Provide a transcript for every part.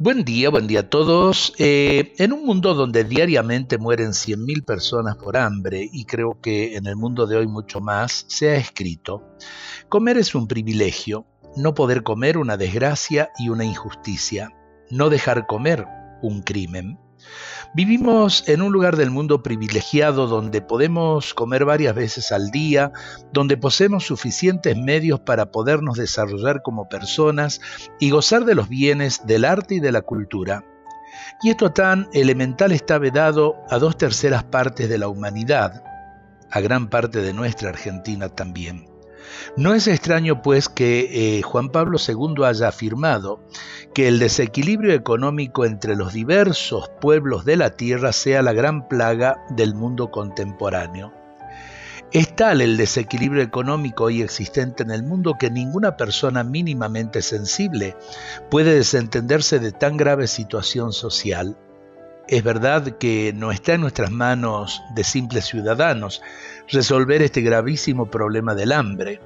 Buen día, buen día a todos. Eh, en un mundo donde diariamente mueren 100.000 personas por hambre, y creo que en el mundo de hoy mucho más, se ha escrito, comer es un privilegio, no poder comer una desgracia y una injusticia, no dejar comer un crimen. Vivimos en un lugar del mundo privilegiado donde podemos comer varias veces al día, donde poseemos suficientes medios para podernos desarrollar como personas y gozar de los bienes del arte y de la cultura. Y esto tan elemental está vedado a dos terceras partes de la humanidad, a gran parte de nuestra Argentina también. No es extraño, pues, que eh, Juan Pablo II haya afirmado que el desequilibrio económico entre los diversos pueblos de la tierra sea la gran plaga del mundo contemporáneo. Es tal el desequilibrio económico hoy existente en el mundo que ninguna persona mínimamente sensible puede desentenderse de tan grave situación social. Es verdad que no está en nuestras manos de simples ciudadanos resolver este gravísimo problema del hambre.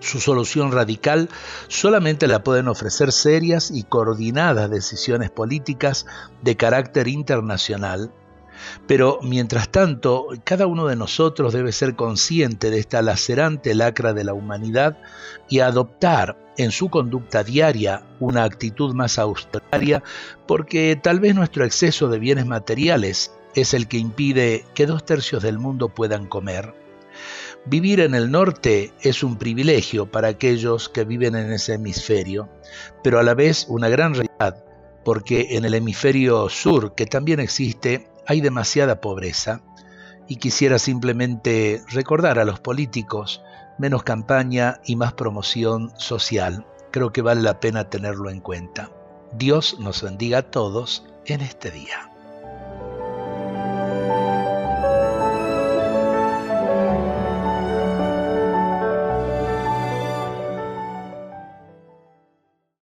Su solución radical solamente la pueden ofrecer serias y coordinadas decisiones políticas de carácter internacional. Pero mientras tanto, cada uno de nosotros debe ser consciente de esta lacerante lacra de la humanidad y adoptar en su conducta diaria una actitud más austeraria, porque tal vez nuestro exceso de bienes materiales es el que impide que dos tercios del mundo puedan comer. Vivir en el norte es un privilegio para aquellos que viven en ese hemisferio, pero a la vez una gran realidad, porque en el hemisferio sur, que también existe, hay demasiada pobreza, y quisiera simplemente recordar a los políticos menos campaña y más promoción social. Creo que vale la pena tenerlo en cuenta. Dios nos bendiga a todos en este día.